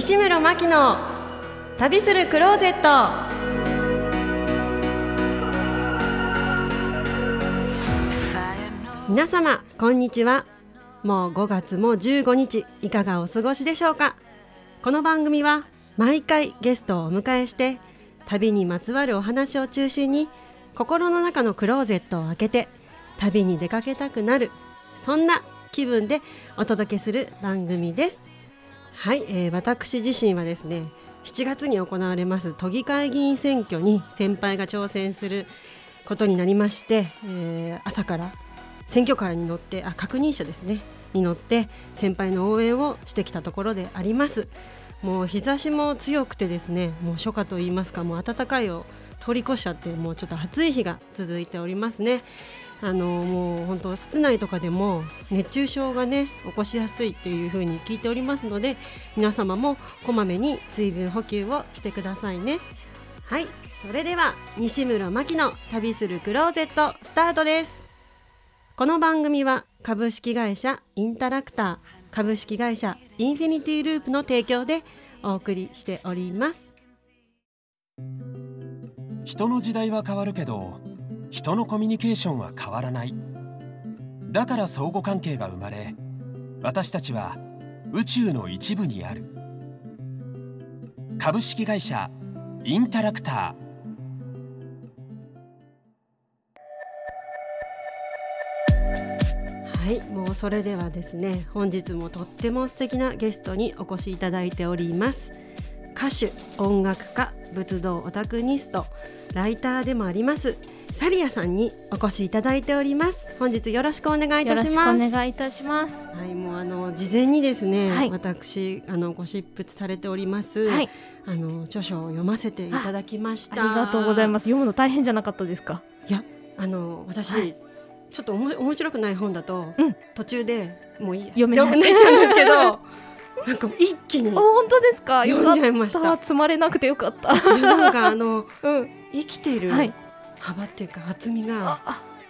西村真希の旅するクローゼット。皆様こんにちは。もう5月も15日いかがお過ごしでしょうか？この番組は毎回ゲストをお迎えして旅にまつわるお話を中心に心の中のクローゼットを開けて旅に出かけたくなるそんな気分でお届けする番組です。はい、えー、私自身はですね7月に行われます都議会議員選挙に先輩が挑戦することになりまして、えー、朝から選挙カーに乗ってあ確認者ですねに乗って先輩の応援をしてきたところであります。もう日差しも強くてですねもう初夏といいますかもう暖かいを通り越しちゃってもうちょっと暑い日が続いておりますね。あのもう本当室内とかでも熱中症がね起こしやすいというふうに聞いておりますので皆様もこまめに水分補給をしてくださいね。はい。それでは西村真希の旅するクローゼットスタートです。この番組は株式会社インタラクター株式会社インフィニティループの提供でお送りしております。人の時代は変わるけど人のコミュニケーションは変わらない。だから相互関係が生まれ私たちは宇宙の一部にある。株式会社インタラクター。はいもうそれではですね本日もとっても素敵なゲストにお越しいただいております。歌手音楽家仏道オタクニストライターでもあります。サリアさんにお越しいただいております。本日よろしくお願いいたします。お願いいたします。はいもうあの事前にですね、はい、私あのご執筆されております、はい、あの著書を読ませていただきました。ありがとうございます。読むの大変じゃなかったですか？いやあの私、はい。ちょっとおも面白くない本だと、うん、途中でもういい読めない。ちゃうんですけど なんか一気に本当ですか？読んじゃいました。積まれなくてよかった。なんかあの、うん、生きてい。る幅っていうか厚みが、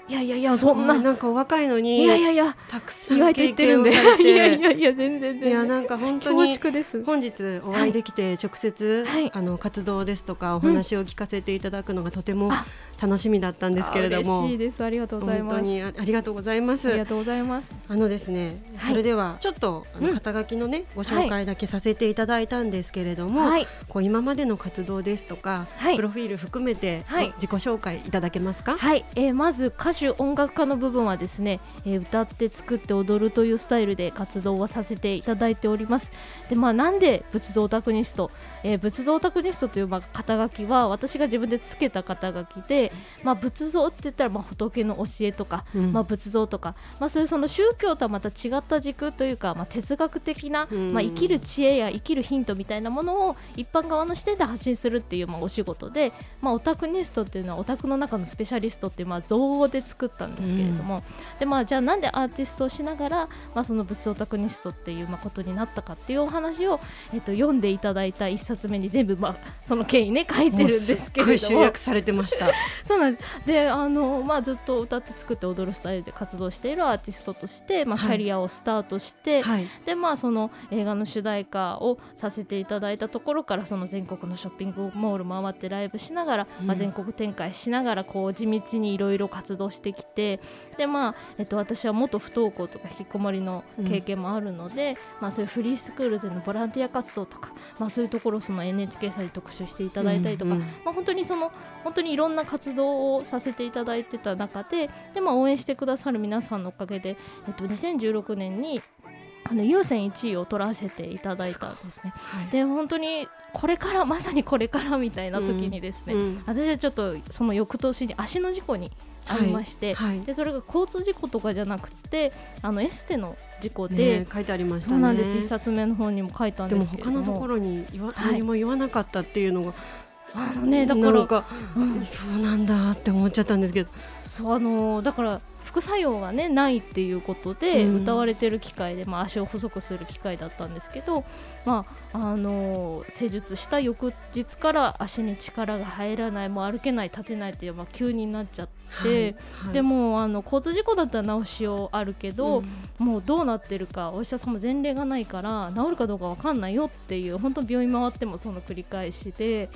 いやいやいやそんな。なんかお若いのにいやいやいやたくさん経験をされて。いやいやいや全然いやなんか本当に本日お会いできて直接、はい、あの活動ですとかお話を聞かせていただくのがとても楽しみだったんですけれども。嬉しいです。ありがとうございます。本当にありがとうございます。ありがとうございます。あのですね、それではちょっとあの肩書きのね、ご紹介だけさせていただいたんですけれども、はい、こう今までの活動ですとか、はい、プロフィール含めて、自己紹介いただけますか？はい、えー、まず歌手音楽家の部分はですね、えー、歌って作って踊るというスタイルで活動をさせていただいております。でまあなんで仏像オタクニスト、えー、仏像オタクニストというまあ肩書きは私が自分でつけた肩書きで、まあ、仏像って言ったらまあ仏の教えとか、うん、まあ、仏像とか、まあ、そういうその宗教とはまた違った軸というか、まあ、哲学的な、まあ、生きる知恵や生きるヒントみたいなものを一般側の視点で発信するっていうまあお仕事で、まあ、オタクニストっていうのはオタクの中のスペシャリストっていうまあ造語で作ったんですけれども、うん、でまあ、じゃあなんでアーティストをしながら、まあ、その仏オタクニストっていうまあことになったかっていうお話を、えっと、読んでいただいた1冊目に全部、まあ、その経緯ね書いてるんですけれども。集約されてました。そうなんです。であの、まあ、ずっと歌って作って踊るスタイルで活動しているアーティストとして、まあ、キャリアをスタートして、はい、でまあ、その映画の主題歌をさせていただいたところからその全国のショッピングモール回ってライブしながら、うん、まあ、全国展開しながらこう地道にいろいろ活動してきてで、まあえっと、私は元不登校とか引きこもりの経験もあるので、うん、まあ、そういうフリースクールでのボランティア活動とか、まあ、そういうところをその NHK さんに特集していただいたりとか、うんうん、まあ、本当にその本当にいろんな活動をさせていただいてた中でで、まあ、応援してくださる皆さんのおかげで、えっと、2016年にあの優先1位を取らせていただいたんですね。はい、で本当にこれからまさにこれからみたいな時にですね、うんうん、私はちょっとその翌年に足の事故にありまして、はい。はい、でそれが交通事故とかじゃなくてあのエステの事故で、ね、書いてありました、ね、そうなんです。一冊目の方にも書いたんですけども。他のところに言わ、何も言わなかったっていうのがあのねだからか、うん、そうなんだって思っちゃったんですけど。そうあのだから副作用がねないっていうことで歌われてる機械で、まあ、足を細くする機械だったんですけど、まああのー、施術した翌日から足に力が入らないもう歩けない立てないっていう、まあ、急になっちゃって。はいはい、でもあの交通事故だったら治しようあるけど、うん、もうどうなってるかお医者さんも前例がないから治るかどうか分かんないよっていう本当病院回ってもその繰り返しで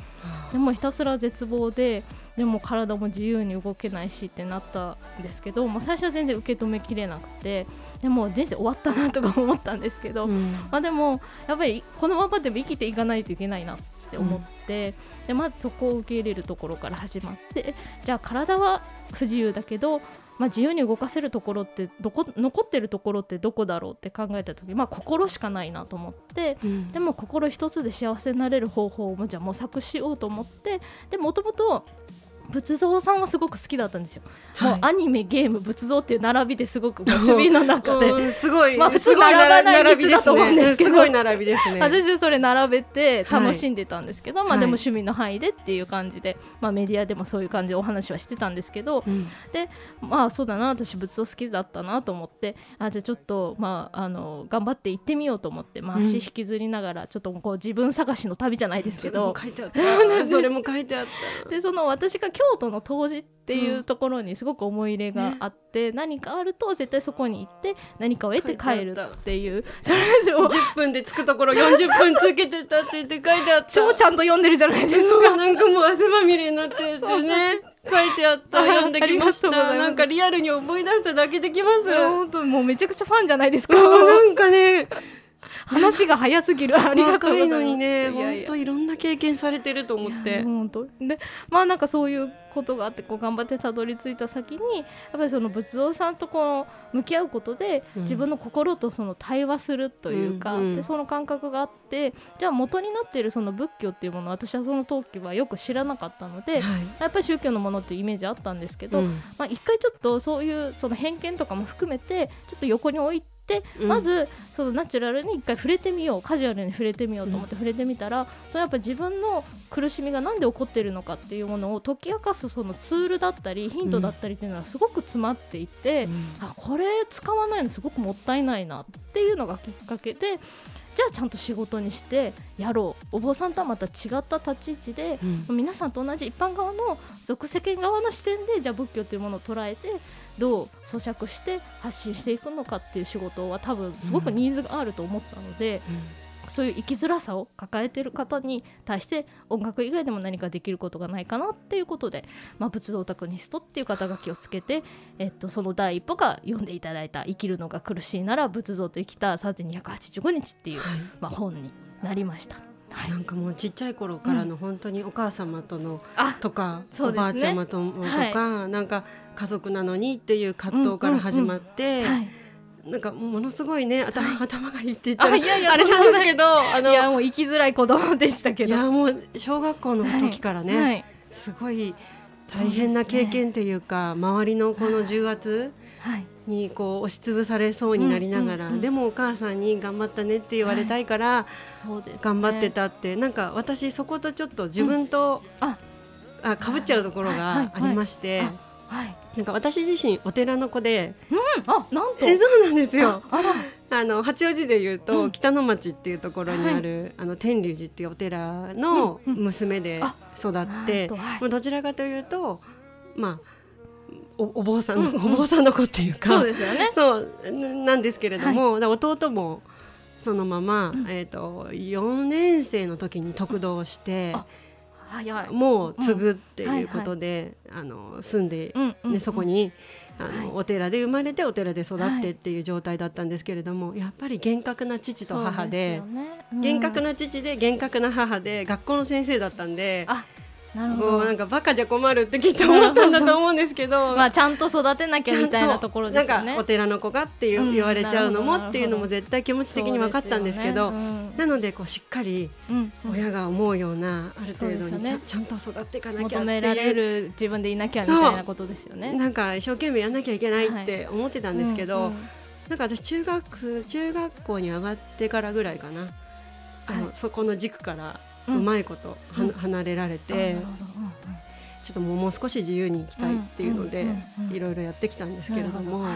でもひたすら絶望ででも体も自由に動けないしってなったんですけど、まあ、最初は全然受け止めきれなくてでも人生終わったなとか思ったんですけど、うん、まあ、でもやっぱりこのままでも生きていかないといけないなって思って、うん、でまずそこを受け入れるところから始まってじゃあ体は不自由だけどまあ、自由に動かせるところってどこ残ってるところってどこだろうって考えた時、まあ、心しかないなと思って、うん、でも心一つで幸せになれる方法をじゃあ模索しようと思ってでもともと仏像さんはすごく好きだったんですよ、はい、もうアニメゲーム仏像っていう並びですごく守備の中で。すごい。まあ普通並ばない道だと思うんですけど、すごい並びですね。私はそれ並べて楽しんでたんですけど、はい、まあでも趣味の範囲でっていう感じで、まあメディアでもそういう感じでお話はしてたんですけど、うん、でまあそうだな私仏像好きだったなと思ってあじゃあちょっとまああの頑張って行ってみようと思って、まあ、足引きずりながらちょっとこう自分探しの旅じゃないですけど、それも書いてあった。それも書いてあった。でその私が京都の当時っていうところにすごく思い入れがあって、うん、何かあると絶対そこに行って何かを得て帰るっていうそれ以上10分で着くところ40分つけてたって言って書いてあった。超ちゃんと読んでるじゃないですか。なんかもう汗まみれになっててね 書いてあった。読んできました。なんかリアルに思い出しただけできます。本当もうめちゃくちゃファンじゃないですか。なんかね 話が早すぎる。ありがとうございます。いね、本当いろんな経験されてると思って。本当。で、まあなんかそういうことがあってこう頑張ってたどり着いた先にやっぱりその仏像さんとこう向き合うことで、自分の心とその対話するというか、うん、でその感覚があってじゃあ元になっているその仏教っていうもの私はその時はよく知らなかったので、はい、やっぱり宗教のものっていうイメージあったんですけど、うん、まあ一回ちょっとそういうその偏見とかも含めてちょっと横に置いてでまずそのナチュラルに一回触れてみようカジュアルに触れてみようと思って触れてみたら、それやっぱ自分の苦しみが何で起こっているのかっていうものを解き明かすそのツールだったりヒントだったりっていうのはすごく詰まっていて、あこれ使わないのすごくもったいないなっていうのがきっかけでじゃあちゃんと仕事にしてやろう。お坊さんとはまた違った立ち位置で、うん、皆さんと同じ一般側の俗世間側の視点でじゃあ仏教というものを捉えてどう咀嚼して発信していくのかっていう仕事は多分すごくニーズがあると思ったので、うんうんそういう生きづらさを抱えている方に対して音楽以外でも何かできることがないかなっていうことで、まあ、仏像タクニストっていう肩書きをつけて、えっと、その第一歩が読んでいただいた「生きるのが苦しいなら仏像と生きた3285日」っていう、はい、まあ、本になりました。はい、なんかもうちっちゃい頃からの本当にお母様との、とか、ね、おばあちゃまととか、はい、なんか家族なのにっていう葛藤から始まって、なんかものすごいね頭,、頭がいいって言ったらあいやいやあれなんだけど あのいやもう生きづらい子供でしたけど。いやもう小学校の時からね、はい、すごい大変な経験っていうか、ね、周りのこの重圧にこう押しつぶされそうになりながら、でもお母さんに頑張ったねって言われたいから、頑張ってたって、なんか私そことちょっと自分と、あ。あかぶっちゃうところがありまして。はい、なんか私自身お寺の子で、うん、あなんと。えそうなんですよ。あ の八王子でいうと、うん、北の町っていうところにある、はい、あの天龍寺っていうお寺の娘で育って、うんうん、どちらかというとまあおお坊さんの、うんうん、お坊さんの子っていうか。そうですよね。そうなんですけれども、はい、弟もそのまま、うん、えーと、と4年生の時に得度をして。早い。もう継ぐっていうことで、あの住んで、ねそこにあの、お寺で生まれてお寺で育ってっていう状態だったんですけれども、やっぱり厳格な父と母で厳格な父で厳格な母で学校の先生だったんで。なるほど。なんかバカじゃ困るってきっと思ったんだと思うんですけど。まあちゃんと育てなきゃみたいなところですよね。なんかお寺の子がっていう、言われちゃうのもっていうのも絶対気持ち的に分かったんですけど、ねうん、なのでこうしっかり親が思うようなある程度にちゃ,、ちゃんと育っていかなきゃ求められる自分でいなきゃみたいなことですよね。なんか一生懸命やんなきゃいけないって思ってたんですけど、はいうんうん、なんか私中学中学校に上がってからぐらいかな。あの、はい、そこの軸からうまいこと、うん、離れられて、ちょっともう少し自由に生きたいっていうのでいろいろやってきたんですけれども。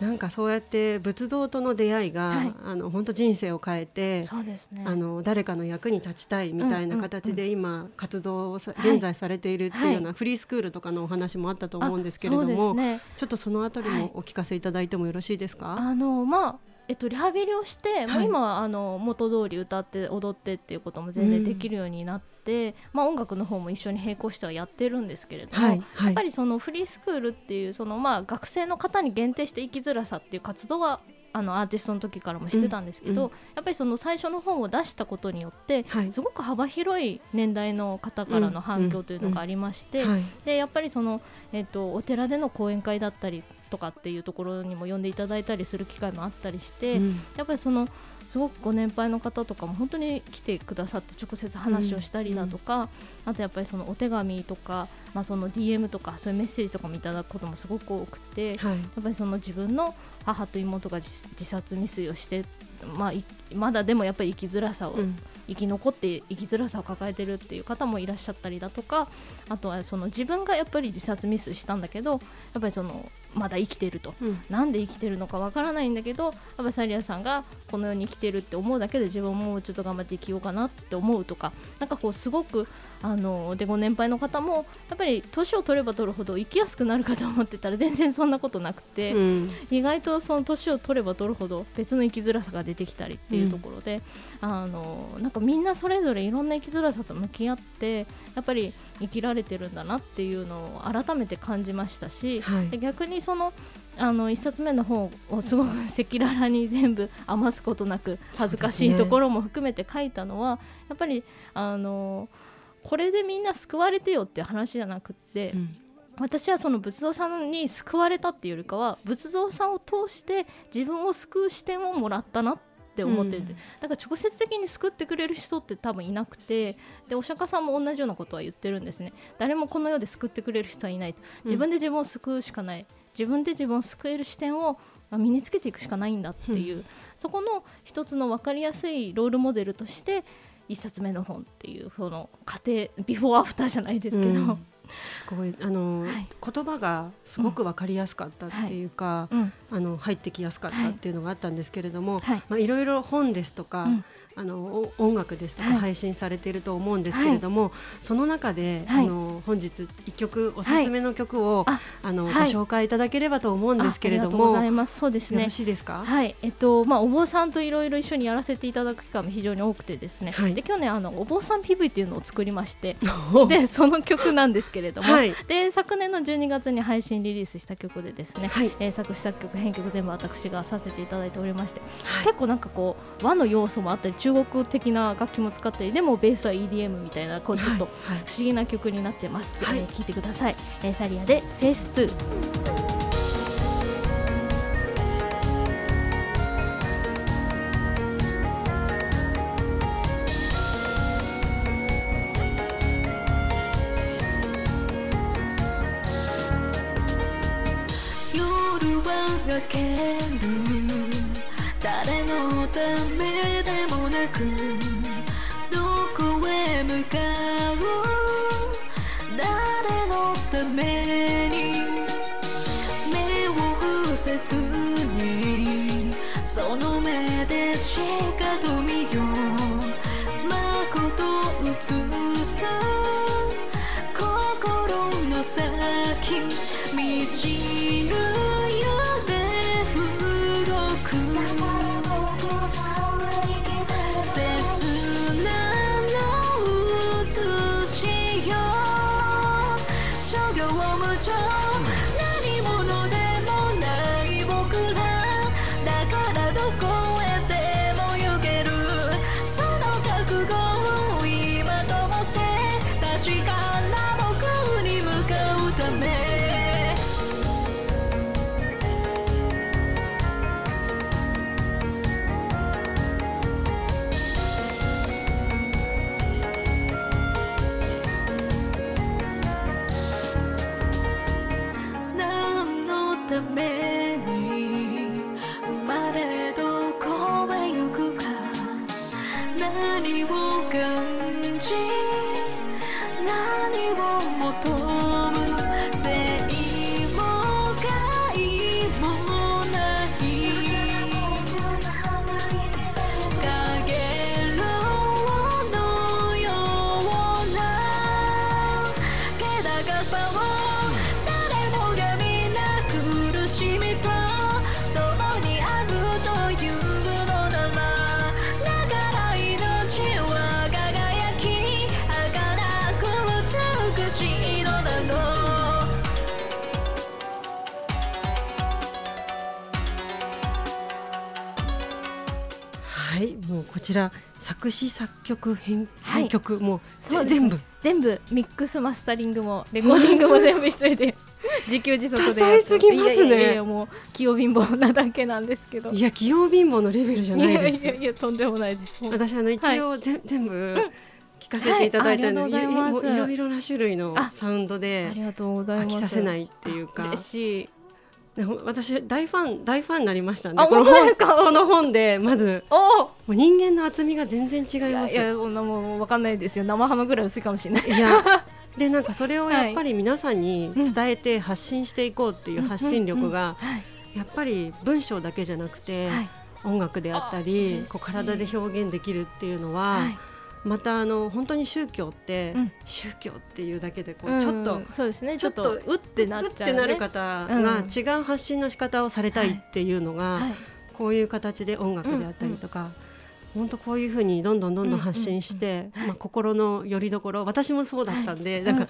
なんかそうやって仏像との出会いが、はい、あの本当人生を変えてそうですね、あの誰かの役に立ちたいみたいな形で今活動を現在されているっていうようなフリースクールとかのお話もあったと思うんですけれども、ね、ちょっとそのあたりもお聞かせいただいてもよろしいですか、あのまあえっと、リハビリをして、もう今はあの元通り歌って踊ってっていうことも全然できるようになって、うん、まあ、音楽の方も一緒に並行してはやってるんですけれども、やっぱりそのフリースクールっていうその、まあ、学生の方に限定して生きづらさっていう活動はあのアーティストの時からもしてたんですけど、うんうん、やっぱりその最初の本を出したことによって、はい、すごく幅広い年代の方からの反響というのがありまして、でやっぱりその、えーとお寺での講演会だったりとかっていうところにも呼んでいただいたりする機会もあったりして、うん、やっぱりそのすごくご年配の方とかも本当に来てくださって直接話をしたりだとか、うん、あとやっぱりそのお手紙とか、まあ、その DM とかそういうメッセージとかもいただくこともすごく多くて、はい、やっぱりその自分の母と妹が自殺未遂をして、まあ、まだでもやっぱり生きづらさを、うん。生き残って生きづらさを抱えてるっていう方もいらっしゃったりだとかあとはその自分がやっぱり自殺ミスしたんだけどやっぱりそのまだ生きてると、うん、なんで生きてるのかわからないんだけどやっぱサリアさんがこの世に生きてるって思うだけで自分ももうちょっと頑張って生きようかなって思うとかなんかこうすごくあのでご年配の方もやっぱり年を取れば取るほど生きやすくなるかと思ってたら全然そんなことなくて、うん、意外とその年を取れば取るほど別の生きづらさが出てきたりっていうところで、うん、あのなんかみんなそれぞれいろんな生きづらさと向き合ってやっぱり生きられてるんだなっていうのを改めて感じましたし、はい、逆にそのあの1冊目の本をすごく赤裸々に全部余すことなく恥ずかしいところも含めて書いたのは、ね、やっぱりあのこれでみんな救われてよっていう話じゃなくって、うん、私はその仏像さんに救われたっていうよりかは仏像さんを通して自分を救う視点をもらったなって思ってる、うん、だから直接的に救ってくれる人って多分いなくて。でお釈迦さんも同じようなことは言ってるんですね。誰もこの世で救ってくれる人はいない自分で自分を救うしかない、自分で自分を救える視点を身につけていくしかないんだっていう、うん、そこの一つの分かりやすいロールモデルとして1冊目の本っていうその過程ビフォーアフターじゃないですけど、うん、すごいあの、はい、言葉がすごく分かりやすかったっていうか、うん。はい、あの入ってきやすかったっていうのがあったんですけれども、はい。まあ、いろいろ本ですとか、あの音楽ですとか配信されていると思うんですけれども、はい、その中で、はい、あの本日一曲おすすめの曲を、はい、あの、ご紹介いただければと思うんですけれども、そうですね。よろしいですか？はい、えっとまあお坊さんといろいろ一緒にやらせていただく機会も非常に多くてですね。で去年あのお坊さん PV っていうのを作りまして、でその曲なんですけれども、で昨年の12月に配信リリースした曲でですね、はい、えー、作詞作曲編曲全部私がさせていただいておりまして、結構なんかこう和の要素もあったり中国的な楽器も使ったりでもベースは EDM みたいなこうちょっと不思議な曲になってます、はい、えー、聞いてください、えー、サリアでフェイス2なくどこへ向かう誰のために？目を伏せずにその目でしかと見よう。誠映す心の先。はいもうこちら作詞作曲編,、はい、曲もう全部。全部ミックスマスタリングもレコーディングも全部一人で 自給自足でやす。ぎますね。いやいやもう器用貧乏なだけなんですけど。いや器用貧乏のレベルじゃないです。いやいやとんでもないです。私あの一応、はい、全部、うん。聞かせていただいたので、はい、いろいろな種類のサウンドで飽きさせないっていうか。私大ファン大ファンになりましたね。この本この本でまず。もう人間の厚みが全然違います。いやもうわかんないですよ。生ハムぐらい薄いかもしれない。いや。でなんかそれをやっぱり皆さんに伝えて発信していこうっていう発信力がやっぱり文章だけじゃなくて音楽であったりこう体で表現できるっていうのは。またあの本当に宗教って、うん、宗教っていうだけでこう、ちょっと、そうですね。ちょっとうってなっね、なる方が違う発信の仕方をされたいっていうのが、はい。こういう形で音楽であったりとか。本当こういうふうにどんどんどんどん発信して、まあ、心の拠り所私もそうだったんで、なんか、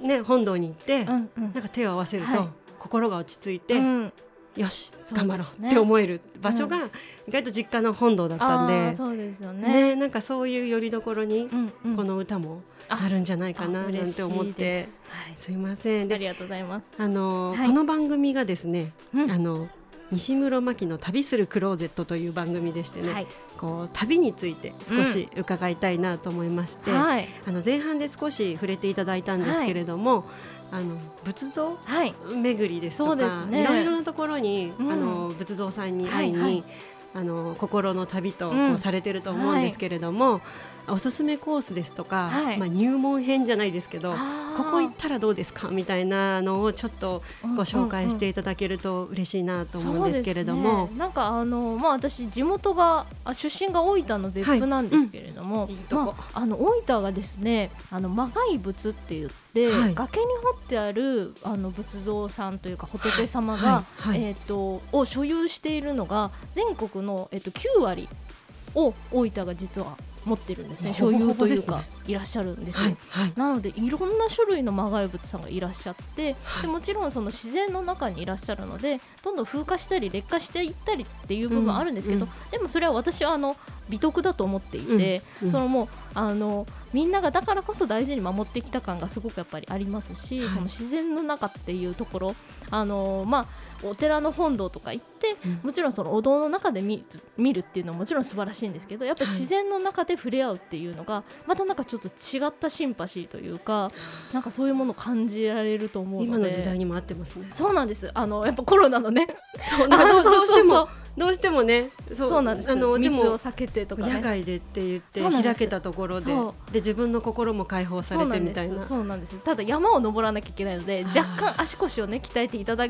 ね、本堂に行って、なんか手を合わせると、心が落ち着いて、よし頑張ろうって思える場所が意外と実家の本堂だったんで、そうですよね。なんかそういうよりどころにこの歌もあるんじゃないかななんて思って、すいません。ありがとうございます。あの、この番組がですね、あの西室真希の旅するクローゼットという番組でしてね、はい、こう旅について少し伺いたいなと思いまして、あの前半で少し触れていただいたんですけれども、はいあの仏像、はい、巡りですとか、ね、いろいろなところに、うん、あの仏像さんに会いに、はいはい、あの心の旅とこうされてると思うんですけれども、はいおすすめコースですとか、はい、まあ、入門編じゃないですけどここ行ったらどうですかみたいなのをちょっとご紹介していただけると嬉しいなと思うんですけれども、ね、なんかあの、まあ、私地元が出身が大分の別府なんですけれども、はい。うんまあ、あの大分がですねあの魔外仏って言って、はい、崖に掘ってあるあの仏像さんというか仏様が、えーと、を所有しているのが全国の、えーと、と9割を大分が実は持ってるんですね所有というか。いらっしゃるんですよ、なのでいろんな種類の魔外物さんがいらっしゃって、はい、でもちろんその自然の中にいらっしゃるのでどんどん風化したり劣化していったりっていう部分あるんですけど、でもそれは私はあの美徳だと思っていて、うんうん、そのもうあのみんながだからこそ大事に守ってきた感がすごくやっぱりありますし、その自然の中っていうところあのまあお寺の本堂とか行って、うん、もちろんそのお堂の中で見見るっていうのはもちろん素晴らしいんですけどやっぱり自然の中で触れ合うっていうのが、またなんかちょっと違ったシンパシーというかなんかそういうものを感じられると思うので。今の時代にも合ってますね。そうなんです。あのやっぱコロナのね。そう どうしてもどうしてもねそうなんですあの密を避けてとか、ね、野外でって言って開けたところでで自分の心も解放されてみたいな。そうなんですただ山を登らなきゃいけないので若干足腰をね鍛えていただ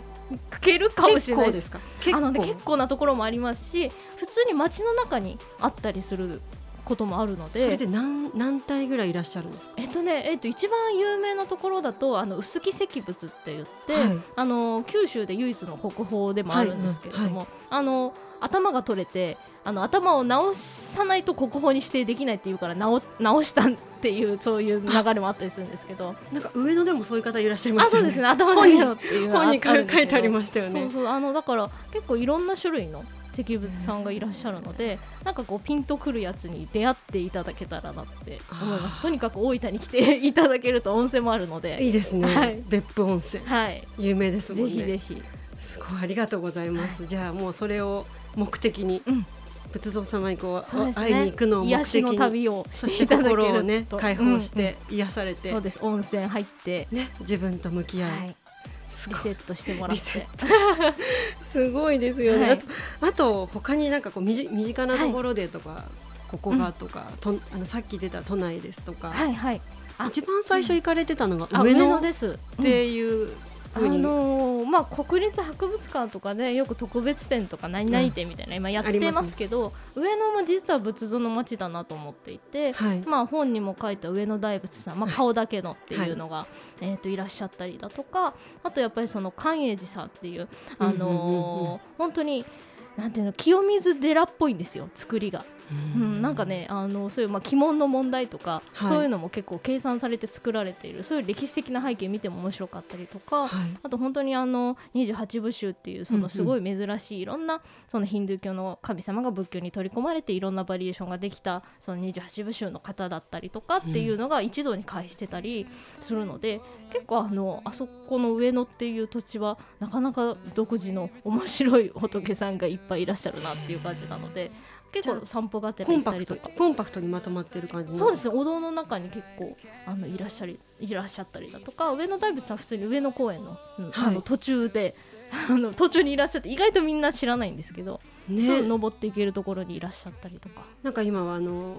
けるかもしれないです。か？あの、ね、結構なところもありますし普通に街の中にあったりすることもあるので。それで何何体ぐらいいらっしゃるんですか？えっとね、えっと、一番有名なところだとあの臼杵石仏って言って、はい、あの九州で唯一の国宝でもあるんですけれども、はいはい、あの頭が取れてあの頭を直さないと国宝に指定できないっていうから直直したっていうそういう流れもあったりするんですけど。なんか上野でもそういう方いらっしゃいましたよね。そうですね。頭のっていう本に書いてありましたよね。そうそうあのだから結構いろんな種類の石仏さんがいらっしゃるのでなんかこうピンとくるやつに出会っていただけたらなって思います。とにかく大分に来ていただけると温泉もあるので。いいですね、はい、別府温泉、はい、有名ですもんね。ぜひぜひ。すごいありがとうございます、はい、じゃあもうそれを目的に、うん。仏像様にこう、ね、会いに行くのを目的に旅をそして心をね解放して癒されて、うん。うん、そうです。温泉入って。ね自分と向き合い、はい。リセットしてもらって。すごいですよね、はい、あと他になんかこう身近なところでとか、はい、ここがとか、うん、とあのさっき出た都内ですとか、はいはい、一番最初行かれてたのが上野。っていうあのー、まあ、国立博物館とかでよく特別展とか何々展みたいな、今やってますけど、うんね、上野も実は仏像の街だなと思っていて、はい、まあ、本にも書いた上野大仏さん、まあ、顔だけのっていうのが、はい、えー、といらっしゃったりだとかあとやっぱりその寛永寺さんっていう、あのー、本当になんていうの清水寺っぽいんですよ作りが。うん、なんかねあのそういうまあ鬼門の問題とか、はい、そういうのも結構計算されて作られている。そういう歴史的な背景見ても面白かったりとか、はい、あと本当にあの28部衆っていうそのすごい珍しいいろんなそのヒンドゥー教の神様が仏教に取り込まれていろんなバリエーションができたその28部衆の方だったりとかっていうのが一堂に会してたりするので、結構あのあそこの上野っていう土地はなかなか独自の面白い仏さんがいっぱいいらっしゃるなっていう感じなので。結構散歩がてら行ったりとか。コンパクトにまとまってる感じそうですお堂の中に結構あのいらっしゃり いらっしゃったりだとか上野大仏さん普通に上野公園の,、うん、あの途中で あの途中にいらっしゃって意外とみんな知らないんですけど、ね、登っていけるところにいらっしゃったりとか。なんか今はあの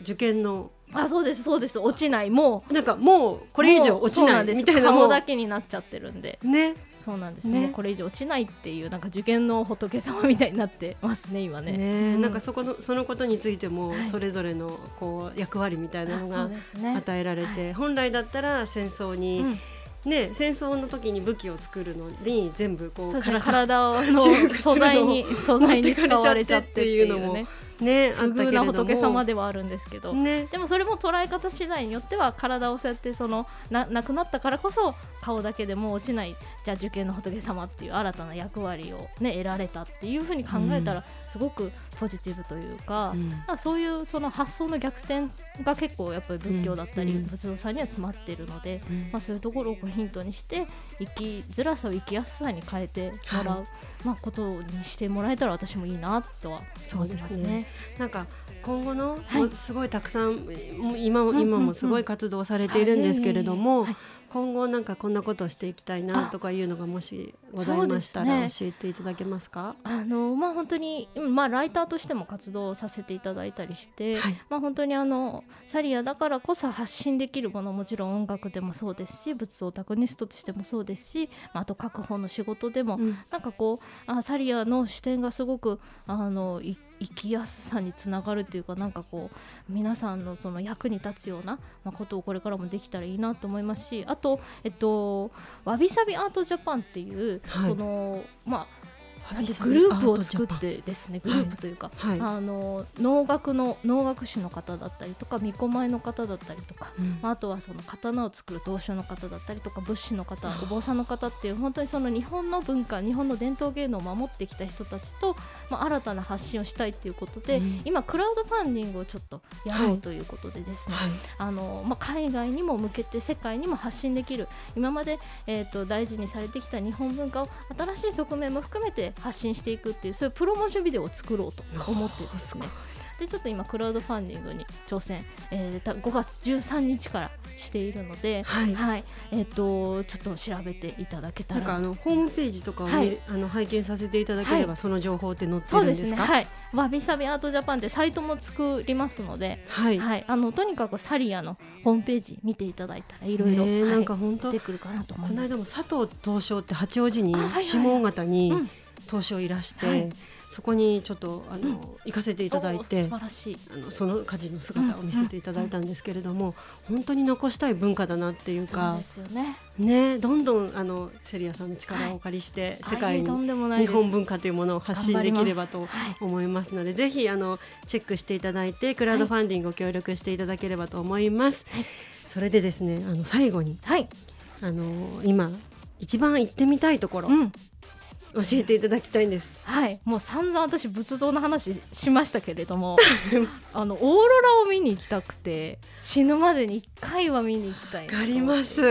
受験の。あそうですそうです。落ちない。もうなんかもうこれ以上落ちないみたいな顔だけになっちゃってるんで。ねそうなんですね。これ以上落ちないっていうなんか受験の仏様みたいになってますね今ね。ね、うん、なんかそこのそのことについてもそれぞれのこう役割みたいなのが与えられて、はい、本来だったら戦争に、うん。ね、戦争の時に武器を作るのに全部こう体体 の素材に素材に使われちゃってっていうのもね不遇な仏様ではあるんですけど、ね、でもそれも捉え方次第によっては体をそうやってそのな亡くなったからこそ顔だけでも落ちないじゃあ受験の仏様っていう新たな役割を、ね、得られたっていうふうに考えたら、すごくポジティブというか、うん、まあ、そういうその発想の逆転が結構やっぱり仏教だったり、仏像さんには詰まっているので、まあ、そういうところをヒントにして生きづらさを生きやすさに変えてもらう、はい、まあ、ことにしてもらえたら私もいいなとは思いますね。なんか今後の、はい、すごいたくさん今も今もすごい活動されているんですけれども、今後なんかこんなことをしていきたいなとかいうのがもしございましたら教えていただけますか？あのまあ本当にまあライターとしても活動させていただいたりして、はい、まあ本当にあのサリアだからこそ発信できるものもちろん音楽でもそうですし仏像タクニストとしてもそうですし、まあ、あと各本の仕事でも、うん、なんかこうあサリアの視点がすごくあの生きやすさにつながるっていうかなんかこう皆さんのその役に立つような、まあ、ことをこれからもできたらいいなと思いますしあと、えっと、わびさびアートジャパンっていう、はい、そのまあグループを作ってですねグループというか、はい。はい、あの能楽の能楽師の方だったりとか巫女前の方だったりとか、うん、あとはその刀を作る同種の方だったりとか仏師の方お坊さんの方っていう本当にその日本の文化日本の伝統芸能を守ってきた人たちと、まあ、新たな発信をしたいということで、うん、今クラウドファンディングをちょっとやろうということでですね、はい、あのまあ、海外にも向けて世界にも発信できる今まで、えーと大事にされてきた日本文化を新しい側面も含めて発信していくっていうそういうプロモーションビデオを作ろうと思ってですね。でちょっと今クラウドファンディングに挑戦、えー、5月13日からしているので、はい、はい、えっ、ー、とちょっと調べていただけたら。なんかあのホームページとかを、はい、あの拝見させていただければ、はい、その情報って載ってるんですか？はい、わびさびアートジャパンってサイトも作りますので、はい、はい、あのとにかくサリアのホームページ見ていただいたらいろいろなんか本当出てくるかなと思います。この間も佐藤東証って八王子に下尾形に、うん投資をいらして、はい、そこにちょっとあの、うん、行かせていただいてあのその家事の姿を見せていただいたんですけれども、うんうん、本当に残したい文化だなっていうかね、ね、どんどんあのセリアさんの力をお借りして、はい、世界に日本文化というものを発信できればと思いますので、はい、ぜひあのチェックしていただいてクラウドファンディングを協力していただければと思います。それでですねあの最後に、あの今一番行ってみたいところ、うん教えていただきたいんですはいもう散々私仏像の話しましたけれども あのオーロラを見に行きたくて死ぬまでに1回は見に行きたいあります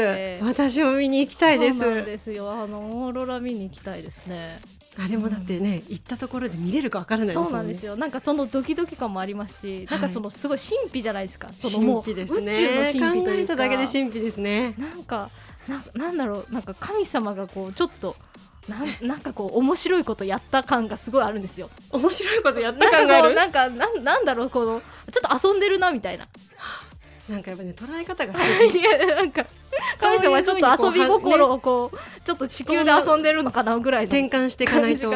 私も見に行きたいですそうなんですよあのオーロラ見に行きたいですねあれもだってね、うん、行ったところで見れるかわからないですよね。そうなんですよ。なんかそのドキドキ感もありますし、なんかそのすごい神秘じゃないですか。そのもう神秘ですね。宇宙の神秘というか。考えただけで神秘ですね。なんかななんだろうなんか神様がこうちょっとなんなんかこう面白いことやった感がすごいあるんですよ。面白いことやった感がある？なんかなんなんだろうこのちょっと遊んでるなみたいな。なんかやっぱね捉え方が いやなんか 神様はちょっと遊び心をこう、ちょっと地球で遊んでるのかなぐらいの転換していかないと。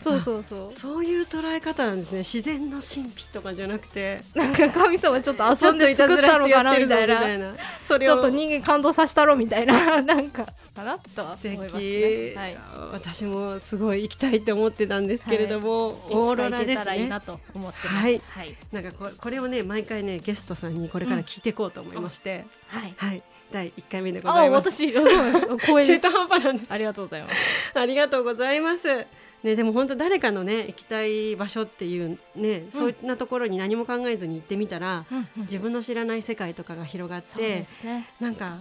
そうそうそう。そういう捉え方なんですね。自然の神秘とかじゃなくて。なんか神様ちょっと遊んで作ったのかなみたいな。それちょっと人間感動させたろみたいな。なんかかなとは思いますね、はい、私もすごい行きたいって思ってたんですけれども、はい、オーロラですね。い。いなと思ってはい、はい、なんかここれをね毎回ねゲストさんにこれから聞いていこうと思いまして、うん、はい、はい第一回目でございます。私、そう光栄中途半端なんです。ありがとうございます。ありがとうございます。ね、でも本当誰かのね行きたい場所っていうね、うん、そういったところに何も考えずに行ってみたら、自分の知らない世界とかが広がって、ね、なんか、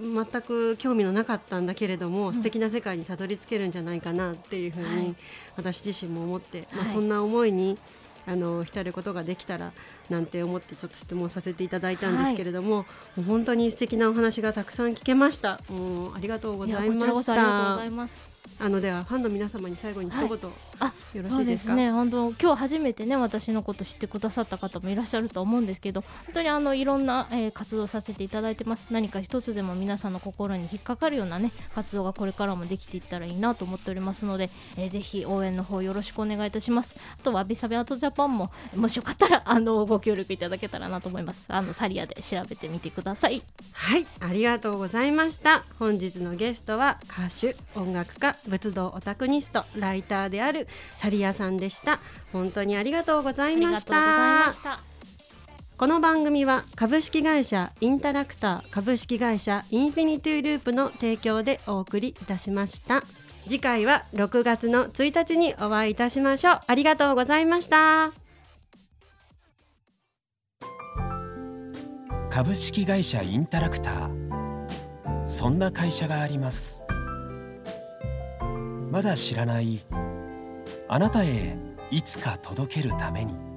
ま、全く興味のなかったんだけれども、うん、素敵な世界にたどり着けるんじゃないかなっていうふうに、私自身も思って、まあ、そんな思いにあの浸ることができたらなんて思ってちょっと質問させていただいたんですけれども、はい、もう本当に素敵なお話がたくさん聞けました。もうありがとうございました。ありがとうございます。あのではファンの皆様に最後に一言、はい、あよろしいですか？ね。本当今日初めてね私のこと知ってくださった方もいらっしゃると思うんですけど本当にあのいろんな、えー、活動させていただいてます。何か一つでも皆さんの心に引っかかるようなね活動がこれからもできていったらいいなと思っておりますので、えー、ぜひ応援の方よろしくお願いいたします。あとはビサビアートジャパンももしよかったら あのご協力いただけたらなと思います。あのサリアで調べてみてください。はいありがとうございました。本日のゲストは歌手音楽家仏道オタクニストライターであるサリアさんでした。本当にありがとうございました。この番組は株式会社インタラクター株式会社インフィニティループの提供でお送りいたしました。次回は6月の1日にお会いいたしましょう。ありがとうございました。株式会社インタラクター。そんな会社があります。まだ知らないあなたへいつか届けるために。